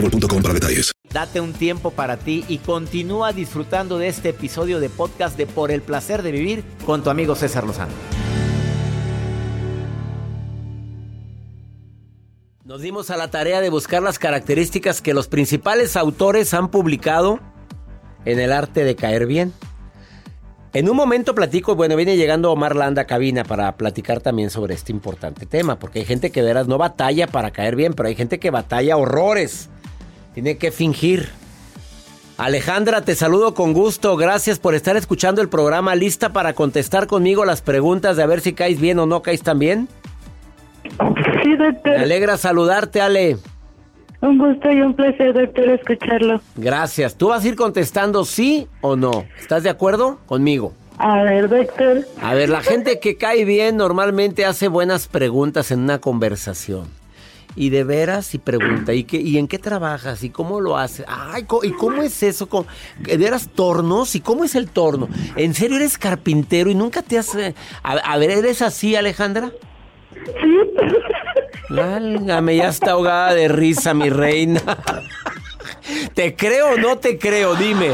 boostmobile.com para detalles. Date un tiempo para ti y continúa disfrutando de este episodio de podcast de Por el placer de vivir con tu amigo César Lozano. Nos dimos a la tarea de buscar las características que los principales autores han publicado en el arte de caer bien. En un momento platico, bueno, viene llegando Omar Landa a cabina para platicar también sobre este importante tema, porque hay gente que de veras no batalla para caer bien, pero hay gente que batalla horrores. Tiene que fingir. Alejandra, te saludo con gusto. Gracias por estar escuchando el programa. ¿Lista para contestar conmigo las preguntas de a ver si caes bien o no caes tan bien? Sí, doctor. Me alegra saludarte, Ale. Un gusto y un placer, doctor, escucharlo. Gracias. Tú vas a ir contestando sí o no. ¿Estás de acuerdo conmigo? A ver, doctor. A ver, la gente que cae bien normalmente hace buenas preguntas en una conversación. Y de veras, y pregunta, ¿y, qué, ¿y en qué trabajas? ¿Y cómo lo haces? Ay, ¿y cómo es eso? ¿Cómo- ¿De veras tornos? ¿Y cómo es el torno? ¿En serio eres carpintero y nunca te has... eh, A, a ver, ¿eres así, Alejandra? Sí. Válgame, ya está ahogada de risa, mi reina. ¿Te creo o no te creo? Dime.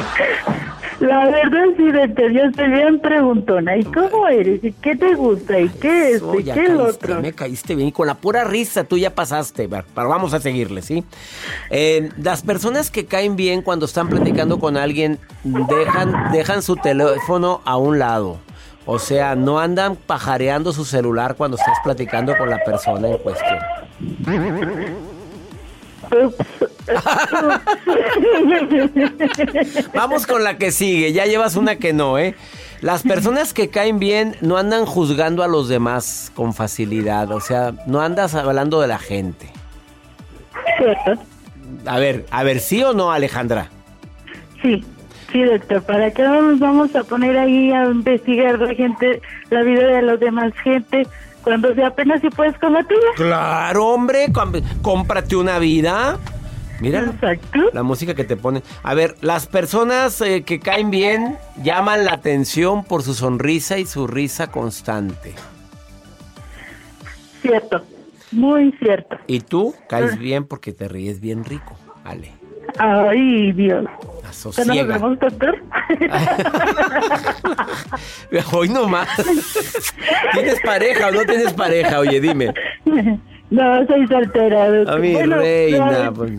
La verdad, sí, doctor, yo estoy bien preguntona. ¿Y cómo eres? ¿Y qué te gusta? ¿Y qué es? ¿Y qué el otro? me caíste bien. Y con la pura risa tú ya pasaste. Pero vamos a seguirle, ¿sí? Eh, las personas que caen bien cuando están platicando con alguien dejan, dejan su teléfono a un lado. O sea, no andan pajareando su celular cuando estás platicando con la persona en cuestión. Vamos con la que sigue. Ya llevas una que no, ¿eh? Las personas que caen bien no andan juzgando a los demás con facilidad. O sea, no andas hablando de la gente. ¿Cierto? A ver, a ver, ¿sí o no, Alejandra? Sí, sí, doctor. ¿Para qué nos vamos a poner ahí a investigar la gente, la vida de los demás gente, cuando apenas si puedes con la tuya? Claro, hombre, cómprate una vida. Mira Exacto. la música que te ponen. A ver, las personas eh, que caen bien llaman la atención por su sonrisa y su risa constante. Cierto. Muy cierto. Y tú caes bien porque te ríes bien rico, Ale. Ay, Dios. ¿Cuándo nos Asosiega. vemos, doctor? Hoy nomás. ¿Tienes pareja o no tienes pareja? Oye, dime. No, soy soltera. A mi Bueno, reina. no, pues,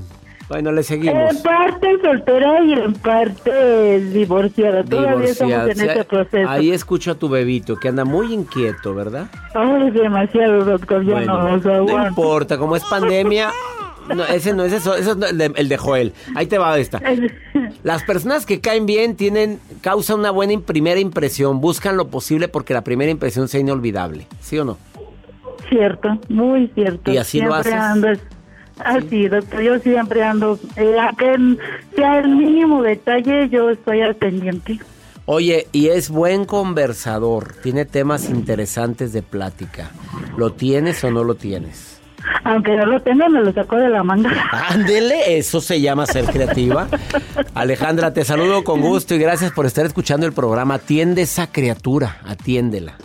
Bueno, le seguimos. En parte soltera y en parte divorciada. Todavía estamos en proceso. Ahí escucho a tu bebito que anda muy inquieto, ¿verdad? Ay, demasiado, doctor. No Bueno, no importa, como es pandemia. No, ese no es eso, ese es el de, el de Joel. Ahí te va esta. Las personas que caen bien tienen, causan una buena im- primera impresión, buscan lo posible porque la primera impresión sea inolvidable, ¿sí o no? Cierto, muy cierto. ¿Y así lo haces? Así, doctor. Yo siempre ando. Eh, aunque sea el mínimo detalle, yo estoy al pendiente. Oye, y es buen conversador, tiene temas interesantes de plática. ¿Lo tienes o no lo tienes? Aunque no lo tenga, me lo sacó de la manga. Ándele, eso se llama ser creativa. Alejandra, te saludo con gusto y gracias por estar escuchando el programa. Atiende esa criatura, atiéndela.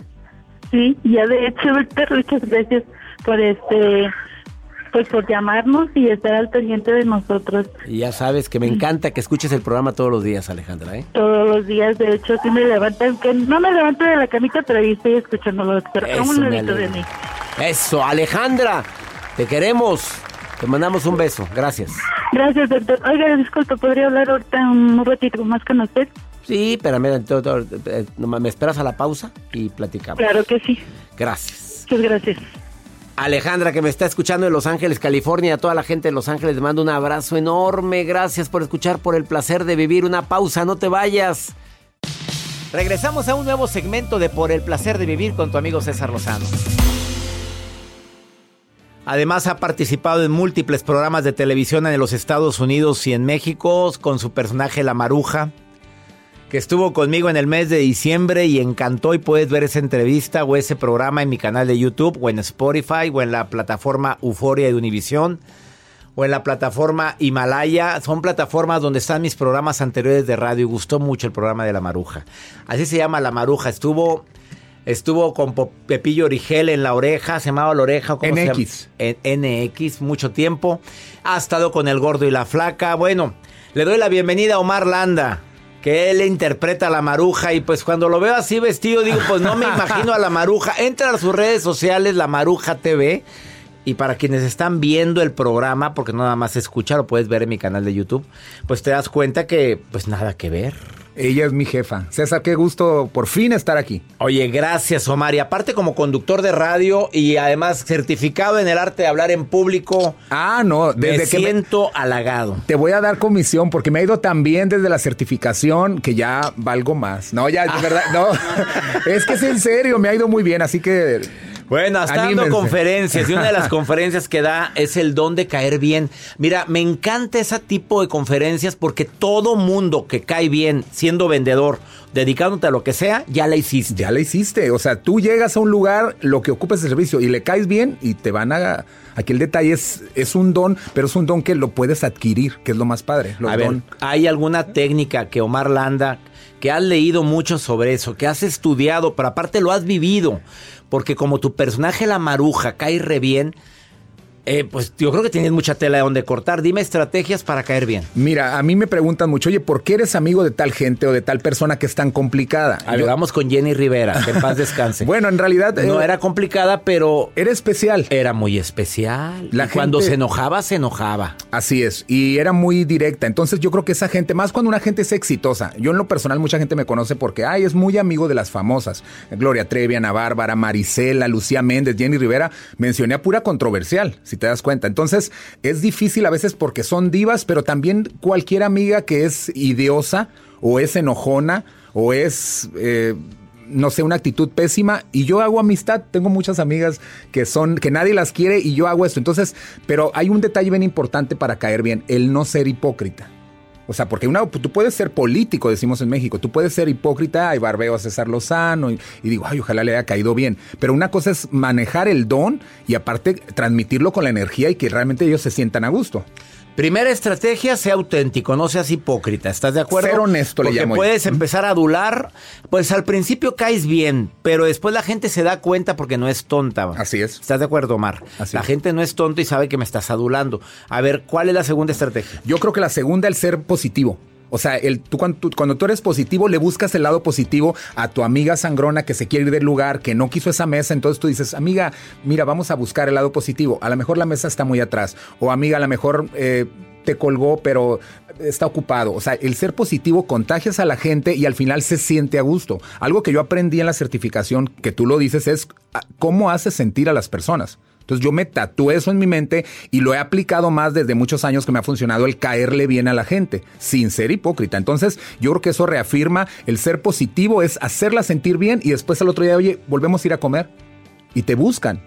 Sí, ya de hecho, doctor, muchas gracias por este, pues por llamarnos y estar al pendiente de nosotros Y ya sabes que me encanta que escuches el programa todos los días, Alejandra, ¿eh? todos los días. De hecho, sí me levantan, que no me levanto de la camita, pero ahí estoy escuchándolo, doctor. Eso un de mí. Eso, Alejandra, te queremos. Te mandamos un beso. Gracias. Gracias, doctor. Oiga, disculpe, ¿podría hablar ahorita un ratito más con usted? Sí, espérame, eh, me esperas a la pausa y platicamos. Claro que sí. Gracias. Muchas gracias. Alejandra, que me está escuchando en Los Ángeles, California, a toda la gente de Los Ángeles, le mando un abrazo enorme. Gracias por escuchar, por el placer de vivir. Una pausa, no te vayas. Regresamos a un nuevo segmento de Por el placer de vivir con tu amigo César Lozano. Además ha participado en múltiples programas de televisión en los Estados Unidos y en México con su personaje La Maruja, que estuvo conmigo en el mes de diciembre y encantó y puedes ver esa entrevista o ese programa en mi canal de YouTube o en Spotify o en la plataforma Euforia de Univisión o en la plataforma Himalaya. Son plataformas donde están mis programas anteriores de radio y gustó mucho el programa de La Maruja. Así se llama La Maruja. Estuvo Estuvo con Pepillo Origel en la oreja, se llamaba la oreja. ¿cómo NX. En NX, mucho tiempo. Ha estado con el gordo y la flaca. Bueno, le doy la bienvenida a Omar Landa, que él interpreta a la maruja. Y pues cuando lo veo así vestido, digo, pues no me imagino a la maruja. Entra a sus redes sociales, la Maruja TV. Y para quienes están viendo el programa, porque no nada más escucha, lo puedes ver en mi canal de YouTube, pues te das cuenta que, pues nada que ver. Ella es mi jefa. César, qué gusto por fin estar aquí. Oye, gracias Omar. Y aparte como conductor de radio y además certificado en el arte de hablar en público. Ah, no, desde me siento halagado. Te voy a dar comisión porque me ha ido tan bien desde la certificación que ya valgo más. No, ya, de verdad, no. es que es en serio, me ha ido muy bien, así que bueno, hasta dando conferencias y una de las conferencias que da es el don de caer bien. Mira, me encanta ese tipo de conferencias porque todo mundo que cae bien siendo vendedor, dedicándote a lo que sea, ya la hiciste. Ya la hiciste. O sea, tú llegas a un lugar, lo que ocupas el servicio y le caes bien y te van a... Aquí el detalle es, es un don, pero es un don que lo puedes adquirir, que es lo más padre. a ver, ¿hay alguna técnica que Omar Landa, que has leído mucho sobre eso, que has estudiado, pero aparte lo has vivido? porque como tu personaje la maruja cae re bien, eh, pues yo creo que tienes mucha tela de donde cortar. Dime estrategias para caer bien. Mira, a mí me preguntan mucho, oye, ¿por qué eres amigo de tal gente o de tal persona que es tan complicada? A ver, vamos con Jenny Rivera, que en paz descanse. bueno, en realidad... No eh, era complicada, pero... Era especial. Era muy especial. La Cuando se enojaba, se enojaba. Así es, y era muy directa. Entonces yo creo que esa gente, más cuando una gente es exitosa, yo en lo personal mucha gente me conoce porque, ay, es muy amigo de las famosas. Gloria Trevi, Ana Bárbara, Marisela, Lucía Méndez, Jenny Rivera. Mencioné a pura controversial, si te das cuenta. Entonces, es difícil a veces porque son divas, pero también cualquier amiga que es idiosa o es enojona o es... Eh, no sé, una actitud pésima y yo hago amistad. Tengo muchas amigas que son, que nadie las quiere y yo hago esto. Entonces, pero hay un detalle bien importante para caer bien, el no ser hipócrita. O sea, porque una, tú puedes ser político, decimos en México, tú puedes ser hipócrita, y barbeo a César Lozano y, digo, ay, ojalá le haya caído bien. Pero una cosa es manejar el don y aparte transmitirlo con la energía y que realmente ellos se sientan a gusto. Primera estrategia, sea auténtico, no seas hipócrita, ¿estás de acuerdo? Ser honesto le llamo. puedes empezar a adular, pues al principio caes bien, pero después la gente se da cuenta porque no es tonta. Así es. ¿Estás de acuerdo, Omar? la gente no es tonta y sabe que me estás adulando. A ver, ¿cuál es la segunda estrategia? Yo creo que la segunda, el ser positivo. O sea, el, tú, cuando, tú, cuando, tú, eres positivo, le buscas el lado positivo a tu amiga sangrona que se quiere ir del lugar, que no quiso esa mesa. Entonces tú dices, amiga, mira, vamos a buscar el lado positivo. A lo mejor la mesa está muy atrás. O amiga, a lo mejor eh, te colgó, pero está ocupado. O sea, el ser positivo contagias a la gente y al final se siente a gusto. Algo que yo aprendí en la certificación, que tú lo dices, es ah, cómo hace sentir a las personas. Entonces yo me tatué eso en mi mente y lo he aplicado más desde muchos años que me ha funcionado el caerle bien a la gente, sin ser hipócrita. Entonces yo creo que eso reafirma el ser positivo, es hacerla sentir bien y después al otro día, oye, volvemos a ir a comer y te buscan.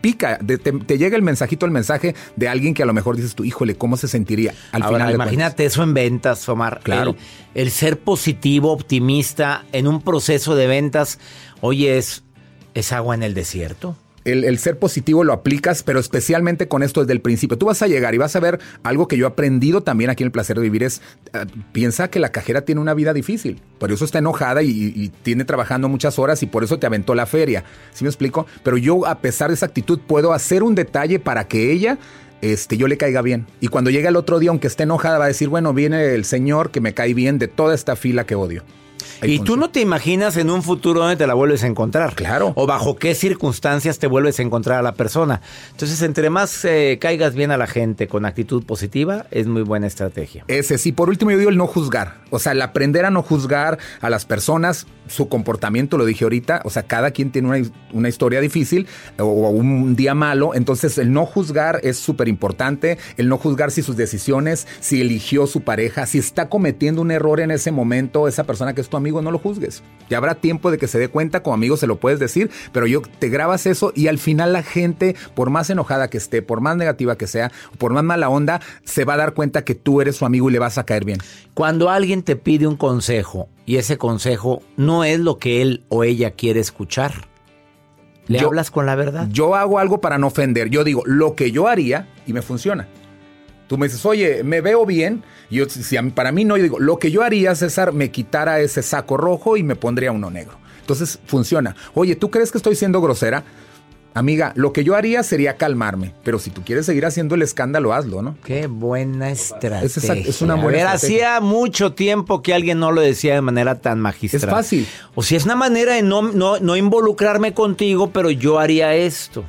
Pica, te, llega el mensajito, el mensaje de alguien que a lo mejor dices tú, híjole, ¿cómo se sentiría? Al final imagínate eso en ventas, Omar. Claro. El, el, ser positivo, optimista en un proceso de ventas, oye, es, es agua en el desierto el, ser positivo lo aplicas, pero especialmente con esto desde el principio. Tú vas a llegar y vas a ver algo que yo he aprendido también aquí en el placer de vivir es, eh, piensa que la cajera tiene una vida difícil, por eso está enojada y, tiene trabajando muchas horas y por eso te aventó la feria. ¿Sí me explico? Pero yo a pesar de esa actitud puedo hacer un detalle para que ella este, yo le caiga bien. Y cuando llegue el otro día, aunque esté enojada, va a decir, bueno, viene el señor que me cae bien de toda esta fila que odio. Y tú no te imaginas en un futuro dónde te la vuelves a encontrar. Claro. O bajo qué circunstancias te vuelves a encontrar a la persona. Entonces, entre más eh, caigas bien a la gente con actitud positiva, es muy buena estrategia. Ese sí, por último yo digo el no juzgar. O sea, el aprender a no juzgar a las personas, su comportamiento, lo dije ahorita. O sea, cada quien tiene una, una historia difícil o, o un día malo. Entonces, el no juzgar es súper importante. El no juzgar si sus decisiones, si eligió su pareja, si está cometiendo un error en ese momento, esa persona que es tu amigo, no lo juzgues. Ya habrá tiempo de que se dé cuenta, como amigo se lo puedes decir, pero yo te grabas eso y al final la gente, por más enojada que esté, por más negativa que sea, por más mala onda, se va a dar cuenta que tú eres su amigo y le vas a caer bien. Cuando alguien te pide un consejo y ese consejo no es lo que él o ella quiere escuchar, ¿le Yo- hablas con la verdad? Yo hago algo para no ofender. Yo digo lo que yo haría y me funciona. Tú me dices, oye, me veo bien. Y yo, si a mí- para mí no, yo digo, lo que yo haría, César, me quitara ese saco rojo y me pondría uno negro. Entonces funciona. Oye, ¿tú crees que estoy siendo grosera? Amiga, lo que yo haría sería calmarme. Pero si tú quieres seguir haciendo el escándalo, hazlo, ¿no? Qué buena estrategia. Es es una buena A ver, estrategia. hacía mucho tiempo que alguien no lo decía de manera tan magistral. Es fácil. O si es una manera de no, no, no involucrarme contigo, pero yo haría esto.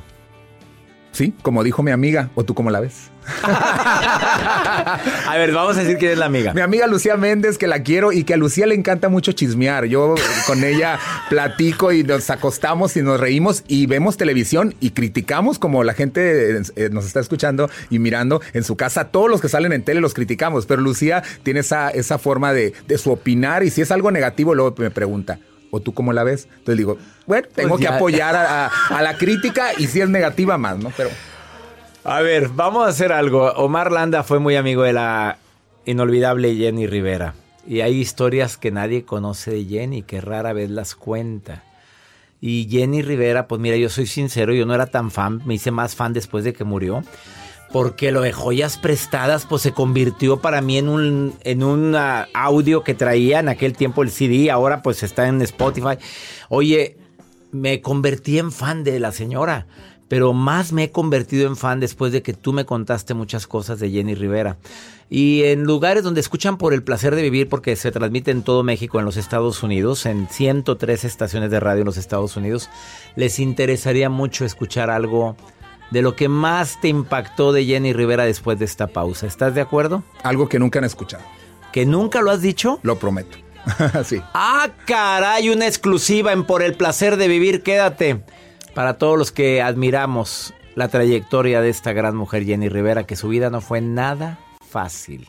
Sí, como dijo mi amiga, o tú cómo la ves. A ver, vamos a decir quién es la amiga. Mi amiga Lucía Méndez, que la quiero y que a Lucía le encanta mucho chismear. Yo con ella platico y nos acostamos y nos reímos y vemos televisión y criticamos como la gente eh, nos está escuchando y mirando en su casa. Todos los que salen en tele los criticamos, pero Lucía tiene esa, esa forma de, de su opinar y si es algo negativo luego me pregunta. ¿O tú cómo la ves? Entonces digo, bueno, tengo Pues que ya. apoyar a, a- a la crítica y si es negativa más, ¿no? Pero A ver, vamos a hacer algo. Omar Landa fue muy amigo de la inolvidable Jenny Rivera. Y hay historias que nadie conoce de Jenny, que rara vez las cuenta. Y Jenny Rivera, pues mira, yo soy sincero, yo no era tan fan, me hice más fan después de que murió. Porque lo de joyas prestadas, pues se convirtió para mí en un, en un ah, audio que traía en aquel tiempo el CD, ahora pues está en Spotify. Oye, me convertí en fan de la señora, pero más me he convertido en fan después de que tú me contaste muchas cosas de Jenny Rivera. Y en lugares donde escuchan por el placer de vivir, porque se transmite en todo México, en los Estados Unidos, en 103 estaciones de radio en los Estados Unidos, les interesaría mucho escuchar algo de lo que más te impactó de Jenny Rivera después de esta pausa. ¿Estás de acuerdo? algo que nunca han escuchado. ¿Que nunca lo has dicho? Lo prometo. sí. Ah, caray, una exclusiva en Por el placer de vivir, quédate. Para todos los que admiramos la trayectoria de esta gran mujer Jenny Rivera, que su vida no fue nada fácil.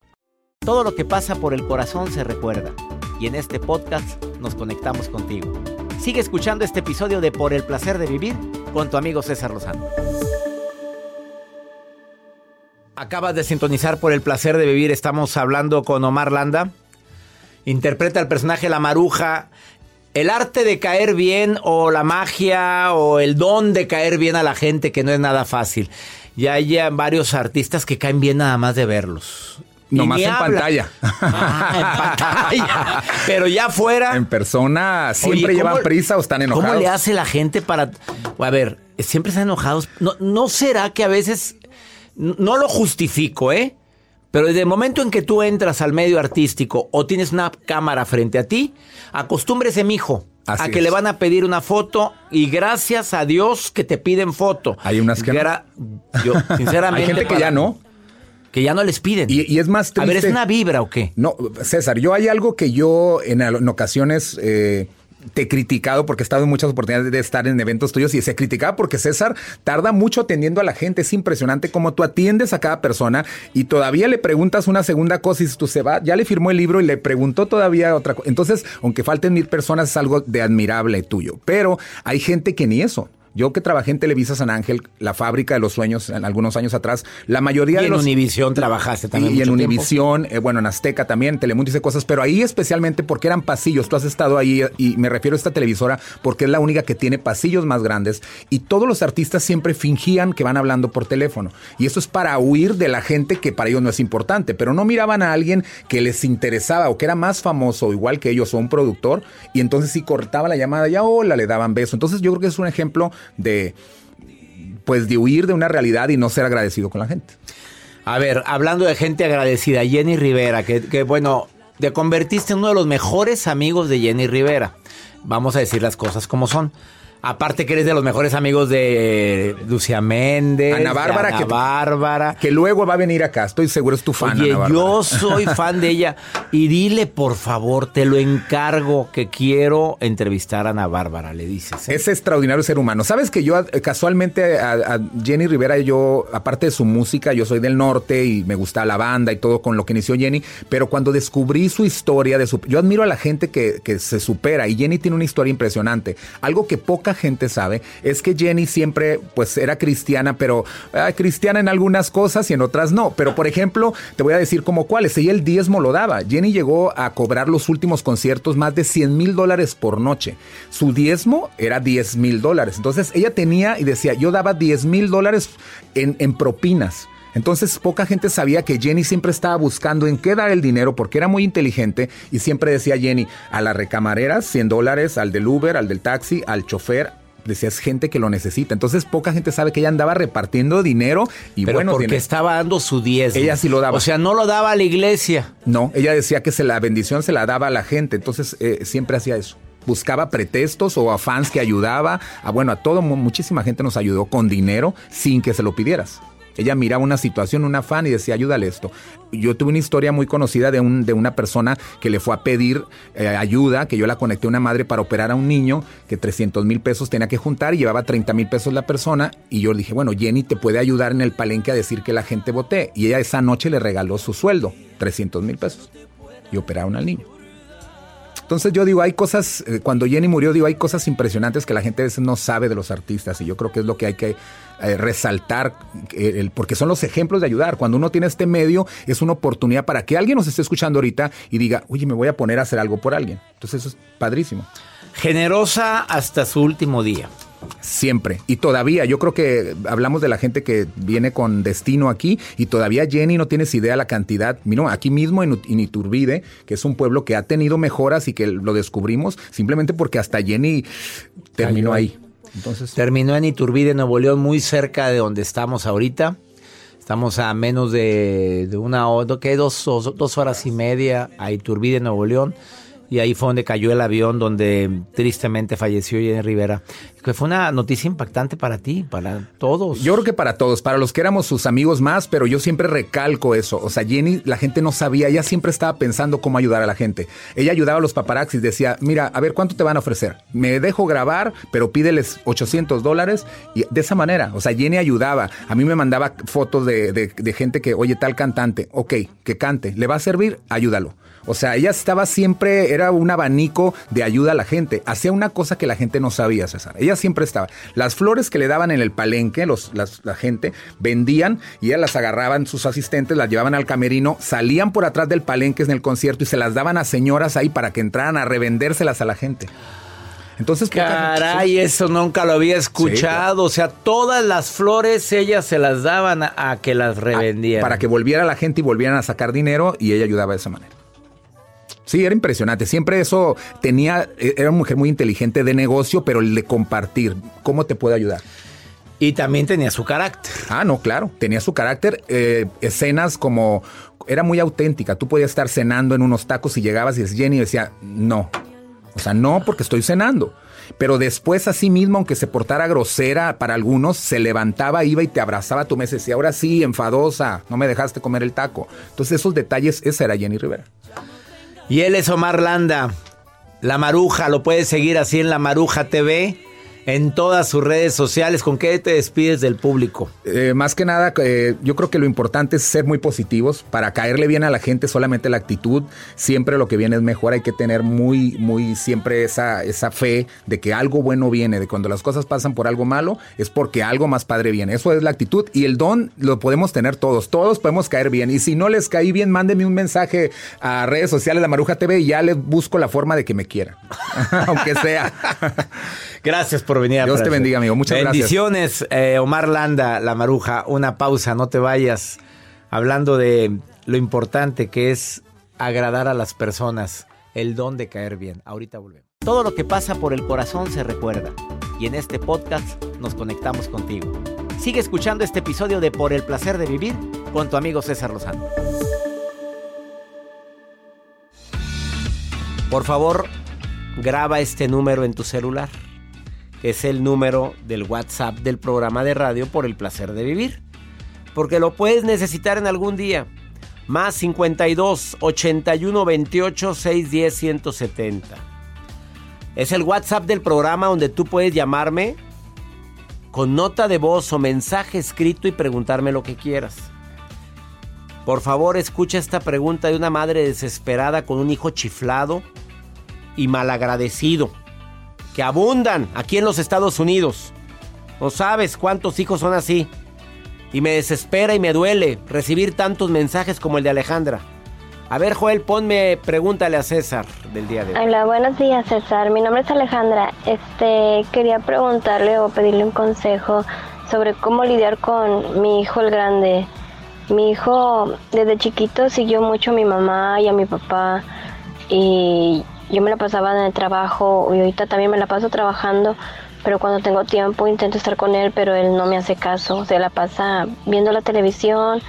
Todo lo que pasa por el corazón se recuerda. Y en este podcast nos conectamos contigo. Sigue escuchando este episodio de Por el placer de vivir con tu amigo César Lozano. Acabas de sintonizar por el placer de vivir. Estamos hablando con Omar Landa. Interpreta el personaje La Maruja. El arte de caer bien o la magia o el don de caer bien a la gente que no es nada fácil. Ya hay varios artistas que caen bien nada más de verlos. Nomás ni en habla. pantalla. Ah, en pantalla. Pero ya fuera. En persona siempre Oye, llevan ¿cómo- prisa o están enojados. ¿Cómo le hace la gente para.? A ver, siempre están enojados. ¿No, no será que a veces.? No lo justifico, ¿eh? Pero desde el momento en que tú entras al medio artístico o tienes una cámara frente a ti, acostúmbrese, mijo, Así a que es. le van a pedir una foto y gracias a Dios que te piden foto. Hay unas que no. Gra- Yo, sinceramente. Hay gente que para- ya no. Que ya no les piden. Y, y es más A triste. ver, ¿es una vibra o qué? No, César, yo hay algo que yo en, ocasiones eh, te he criticado porque he estado en muchas oportunidades de estar en eventos tuyos y se criticaba porque César tarda mucho atendiendo a la gente. Es impresionante cómo tú atiendes a cada persona y todavía le preguntas una segunda cosa y tú se va, ya le firmó el libro y le preguntó todavía otra cosa. Entonces, aunque falten mil personas, es algo de admirable tuyo. Pero hay gente que ni eso. Yo que trabajé en Televisa San Ángel, la fábrica de los sueños, en algunos años atrás, la mayoría Y de en los... Univisión trabajaste también Y, y en. Univisión, eh, bueno, en Azteca también, Telemundo hice cosas, pero ahí especialmente porque eran pasillos. Tú has estado ahí y me refiero a esta televisora porque es la única que tiene pasillos más grandes y todos los artistas siempre fingían que van hablando por teléfono. Y eso es para huir de la gente que para ellos no es importante, pero no miraban a alguien que les interesaba o que era más famoso, igual que ellos, o un productor, y entonces sí cortaba la llamada, ya hola, le daban beso. Entonces yo creo que es un ejemplo de pues de huir de una realidad y no ser agradecido con la gente. A ver, hablando de gente agradecida, Jenny Rivera, que, que, bueno, te convertiste en uno de los mejores amigos de Jenny Rivera. Vamos a decir las cosas como son. Aparte que eres de los mejores amigos de Lucia Méndez, Ana Bárbara, Ana que- Bárbara. Que luego va a venir acá, estoy seguro es tu fan. Oye, Ana yo soy fan de ella. Y dile, por favor, te lo encargo, que quiero entrevistar a Ana Bárbara, le dices. ¿eh? Es extraordinario ser humano. Sabes que yo eh, casualmente a, a Jenny Rivera, yo, aparte de su música, yo soy del norte y me gusta la banda y todo con lo que inició Jenny, pero cuando descubrí su historia, de su, yo admiro a la gente que, que se supera y Jenny tiene una historia impresionante. Algo que poca gente sabe es que Jenny siempre pues era cristiana, pero ah, cristiana en algunas cosas y en otras no. Pero por ejemplo, te voy a decir como cuáles. Ella el diezmo lo daba. Jenny llegó a cobrar los últimos conciertos más de 100 mil dólares por noche. Su diezmo era 10 mil dólares. Entonces ella tenía y decía, yo daba 10 mil dólares en, en propinas. Entonces poca gente sabía que Jenny siempre estaba buscando en qué dar el dinero porque era muy inteligente y siempre decía Jenny, a la recamarera 100 dólares, al del Uber, al del taxi, al chofer. Decía, es gente que lo necesita. Entonces poca gente sabe que ella andaba repartiendo dinero y Pero bueno, porque dinero. estaba dando su diezmo. Ella sí lo daba. O sea, no lo daba a la iglesia. No, ella decía que se la bendición se la daba a la gente, entonces eh, siempre hacía eso. Buscaba pretextos o a fans que ayudaba, a bueno, a todo, mu- muchísima gente nos ayudó con dinero sin que se lo pidieras. Ella miraba una situación, una fan y decía, ayúdale esto. Yo tuve una historia muy conocida de, un, de una persona que le fue a pedir eh, ayuda, que yo la conecté a una madre para operar a un niño, que 300 mil pesos tenía que juntar y llevaba 30 mil pesos la persona. Y yo le dije, bueno, Jenny te puede ayudar en el palenque a decir que la gente voté. Y ella esa noche le regaló su sueldo, 300 mil pesos. Y operaron al niño. Entonces yo digo, hay cosas, eh, cuando Jenny murió, digo, hay cosas impresionantes que la gente a veces no sabe de los artistas y yo creo que es lo que hay que eh, resaltar, eh, el- porque son los ejemplos de ayudar. Cuando uno tiene este medio, es una oportunidad para que alguien nos esté escuchando ahorita y diga, oye, me voy a poner a hacer algo por alguien. Entonces eso es padrísimo. Generosa hasta su último día. Siempre. Y todavía, yo creo que hablamos de la gente que viene con destino aquí y todavía Jenny no tienes idea la cantidad. Mira, aquí mismo en, Iturbide, que es un pueblo que ha tenido mejoras y que lo descubrimos simplemente porque hasta Jenny terminó ahí. Entonces, Terminó en Iturbide, Nuevo León, muy cerca de donde estamos ahorita. Estamos a menos de, de una hora. Dos, dos, dos horas y media a Iturbide, Nuevo León. Y ahí fue donde cayó el avión, donde tristemente falleció Jenny Rivera. Que fue una noticia impactante para ti, para todos. Yo creo que para todos, para los que éramos sus amigos más, pero yo siempre recalco eso. O sea, Jenny, la gente no sabía, ella siempre estaba pensando cómo ayudar a la gente. Ella ayudaba a los paparazzis, decía, mira, a ver, ¿cuánto te van a ofrecer? Me dejo grabar, pero pídeles 800 dólares. Y de esa manera, o sea, Jenny ayudaba. A mí me mandaba fotos de, de- de gente que, oye, tal cantante, ok, que cante, ¿le va a servir? Ayúdalo. O sea, ella estaba siempre, era un abanico de ayuda a la gente. Hacía una cosa que la gente no sabía, César. Ella siempre estaba. Las flores que le daban en el palenque, los, las- la gente, vendían y ella las agarraban sus asistentes, las llevaban al camerino, salían por atrás del palenque en el concierto y se las daban a señoras ahí para que entraran a revendérselas a la gente. Entonces, gente- Caray, eso nunca lo había escuchado. O sea, todas las flores ellas se las daban a, a que las revendieran. para que volviera la gente y volvieran a sacar dinero y ella ayudaba de esa manera. Sí, era impresionante. Siempre eso tenía, era una mujer muy inteligente de negocio, pero el de compartir. ¿Cómo te puede ayudar? Y también tenía su carácter. Ah, no, claro. Tenía su carácter. eh, escenas como. Era muy auténtica. Tú podías estar cenando en unos tacos y llegabas y es Jenny y decía, no. O sea, no, porque estoy cenando. Pero después, así mismo, aunque se portara grosera para algunos, se levantaba, iba y te abrazaba a tu mesa y decía, ahora sí, enfadosa, no me dejaste comer el taco. Entonces, esos detalles, esa era Jenny Rivera. Y él es Omar Landa. La Maruja, lo puedes seguir así en La Maruja TV en todas sus redes sociales. ¿Con qué te despides del público? Eh, más que nada, eh, yo creo que lo importante es ser muy positivos. Para caerle bien a la gente, solamente la actitud. Siempre lo que viene es mejor. Hay que tener muy, muy siempre esa, esa fe de que algo bueno viene. De cuando las cosas pasan por algo malo, es porque algo más padre viene. Eso es la actitud. Y el don lo podemos tener todos. Todos podemos caer bien. Y si no les caí bien, mándenme un mensaje a redes sociales de Maruja TV y ya les busco la forma de que me quieran. Aunque sea. Gracias por venir. Dios te bendiga, amigo. Muchas Bendiciones, gracias. eh, Omar Landa, la maruja. Una pausa, no te vayas. Hablando de lo importante que es agradar a las personas, el don de caer bien. Ahorita volvemos. Todo lo que pasa por el corazón se recuerda. Y en este podcast nos conectamos contigo. Sigue escuchando este episodio de Por el placer de vivir con tu amigo César Lozano. Por favor, graba este número en tu celular. Es el número del WhatsApp del programa de radio por el placer de vivir. Porque lo puedes necesitar en algún día. Más 52 81 28 610 170. Es el WhatsApp del programa donde tú puedes llamarme con nota de voz o mensaje escrito y preguntarme lo que quieras. Por favor, escucha esta pregunta de una madre desesperada con un hijo chiflado y malagradecido, que abundan aquí en los Estados Unidos. No sabes cuántos hijos son así. Y me desespera y me duele recibir tantos mensajes como el de Alejandra. A ver, Joel, ponme, pregúntale a César del día de hoy. Hola, buenos días, César. Mi nombre es Alejandra. Este, quería preguntarle o pedirle un consejo sobre cómo lidiar con mi hijo el grande. Mi hijo desde chiquito siguió mucho a mi mamá y a mi papá y yo me la pasaba en el trabajo y ahorita también me la paso trabajando, pero cuando tengo tiempo intento estar con él, pero él no me hace caso, se la pasa viendo la televisión,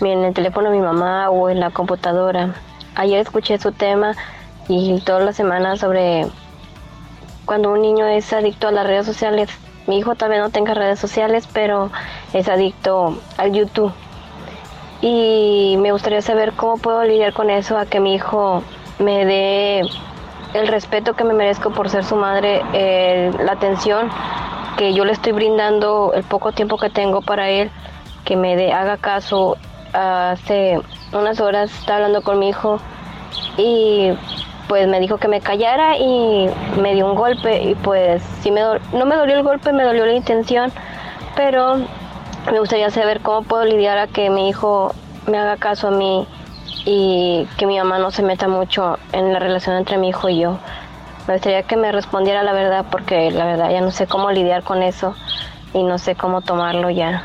en el teléfono de mi mamá o en la computadora. Ayer escuché su tema y toda la semana sobre cuando un niño es adicto a las redes sociales. Mi hijo todavía no tenga redes sociales, pero es adicto al YouTube. Y me gustaría saber cómo puedo lidiar con eso, a que mi hijo me dé el respeto que me merezco por ser su madre, la atención que yo le estoy brindando, el poco tiempo que tengo para él, que me dé, haga caso. Hace unas horas estaba hablando con mi hijo y pues me dijo que me callara y me dio un golpe y pues sí me no me dolió el golpe, me dolió la intención, pero me gustaría saber cómo puedo lidiar a que mi hijo me haga caso a mí y que mi mamá no se meta mucho en la relación entre mi hijo y yo. Me gustaría que me respondiera la verdad porque la verdad ya no sé cómo lidiar con eso y no sé cómo tomarlo ya.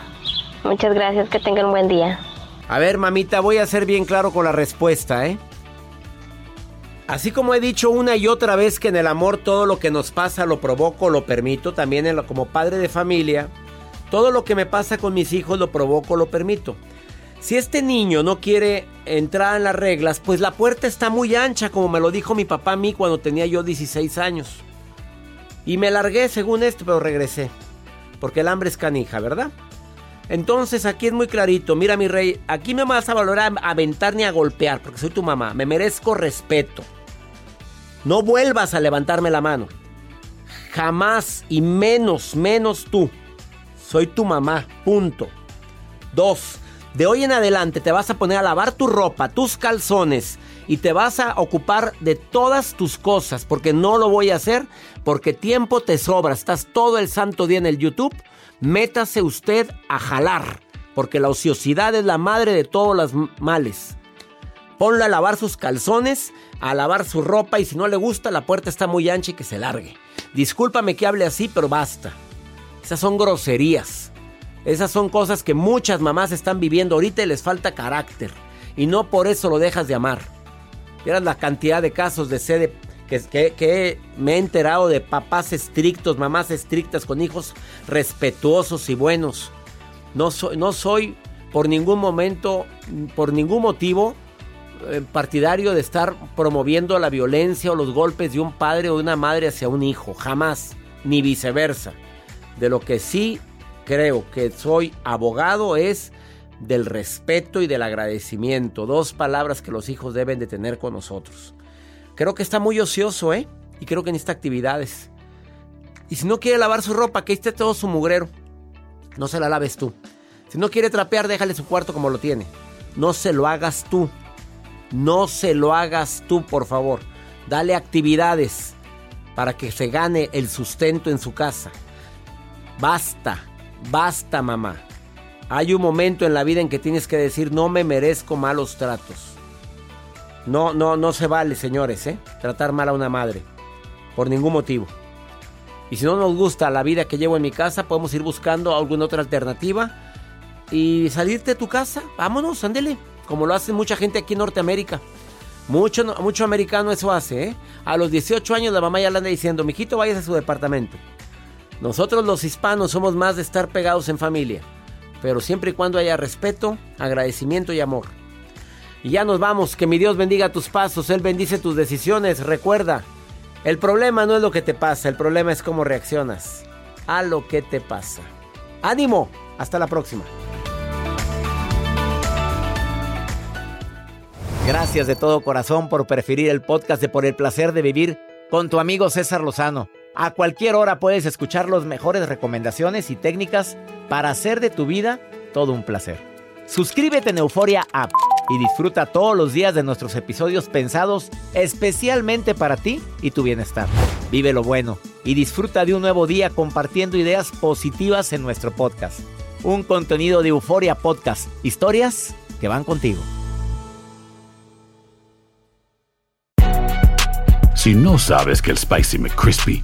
Muchas gracias, que tengan un buen día. A ver, mamita, voy a ser bien claro con la respuesta, ¿eh? Así como he dicho una y otra vez que en el amor todo lo que nos pasa lo provoco, lo permito, también como padre de familia, todo lo que me pasa con mis hijos lo provoco, lo permito. Si este niño no quiere entrar en las reglas, pues la puerta está muy ancha, como me lo dijo mi papá a mí cuando tenía yo 16 años. Y me largué según esto, pero regresé. Porque el hambre es canija, ¿verdad? Entonces aquí es muy clarito, mira mi rey, aquí me vas a valorar a aventar ni a golpear, porque soy tu mamá, me merezco respeto. No vuelvas a levantarme la mano. Jamás y menos, menos tú. Soy tu mamá, punto. Dos, de hoy en adelante te vas a poner a lavar tu ropa, tus calzones y te vas a ocupar de todas tus cosas, porque no lo voy a hacer, porque tiempo te sobra, estás todo el santo día en el YouTube métase usted a jalar, porque la ociosidad es la madre de todos los males. Ponla a lavar sus calzones, a lavar su ropa y si no le gusta la puerta está muy ancha y que se largue. Discúlpame que hable así, pero basta. Esas son groserías. Esas son cosas que muchas mamás están viviendo ahorita y les falta carácter. Y no por eso lo dejas de amar. Vieras la cantidad de casos de sede que, que, me he enterado de papás estrictos, mamás estrictas con hijos respetuosos y buenos. No soy, no soy por ningún momento, por ningún motivo, eh, partidario de estar promoviendo la violencia o los golpes de un padre o de una madre hacia un hijo, jamás, ni viceversa. De lo que sí creo que soy abogado es del respeto y del agradecimiento, dos palabras que los hijos deben de tener con nosotros. Creo que está muy ocioso, ¿eh? Y creo que necesita actividades. Y si no quiere lavar su ropa, que esté todo su mugrero. No se la laves tú. Si no quiere trapear, déjale su cuarto como lo tiene. No se lo hagas tú. No se lo hagas tú, por favor. Dale actividades para que se gane el sustento en su casa. Basta, basta, mamá. Hay un momento en la vida en que tienes que decir, no me merezco malos tratos. No, no, no se vale, señores, ¿eh? Tratar mal a una madre. Por ningún motivo. Y si no nos gusta la vida que llevo en mi casa, podemos ir buscando alguna otra alternativa y salirte de tu casa. Vámonos, ándele. Como lo hace mucha gente aquí en Norteamérica. Mucho, mucho americano eso hace, ¿eh? A los 18 años la mamá ya le anda diciendo, mijito, vayas a su departamento. Nosotros los hispanos somos más de estar pegados en familia. Pero siempre y cuando haya respeto, agradecimiento y amor. Y ya nos vamos. Que mi Dios bendiga tus pasos. Él bendice tus decisiones. Recuerda, el problema no es lo que te pasa. El problema es cómo reaccionas a lo que te pasa. ánimo. Hasta la próxima. Gracias de todo corazón por preferir el podcast de Por el placer de vivir con tu amigo César Lozano. A cualquier hora puedes escuchar las mejores recomendaciones y técnicas para hacer de tu vida todo un placer. Suscríbete en Euforia App y disfruta todos los días de nuestros episodios pensados especialmente para ti y tu bienestar. Vive lo bueno y disfruta de un nuevo día compartiendo ideas positivas en nuestro podcast. Un contenido de Euforia Podcast, historias que van contigo. Si no sabes que el Spicy McCrispy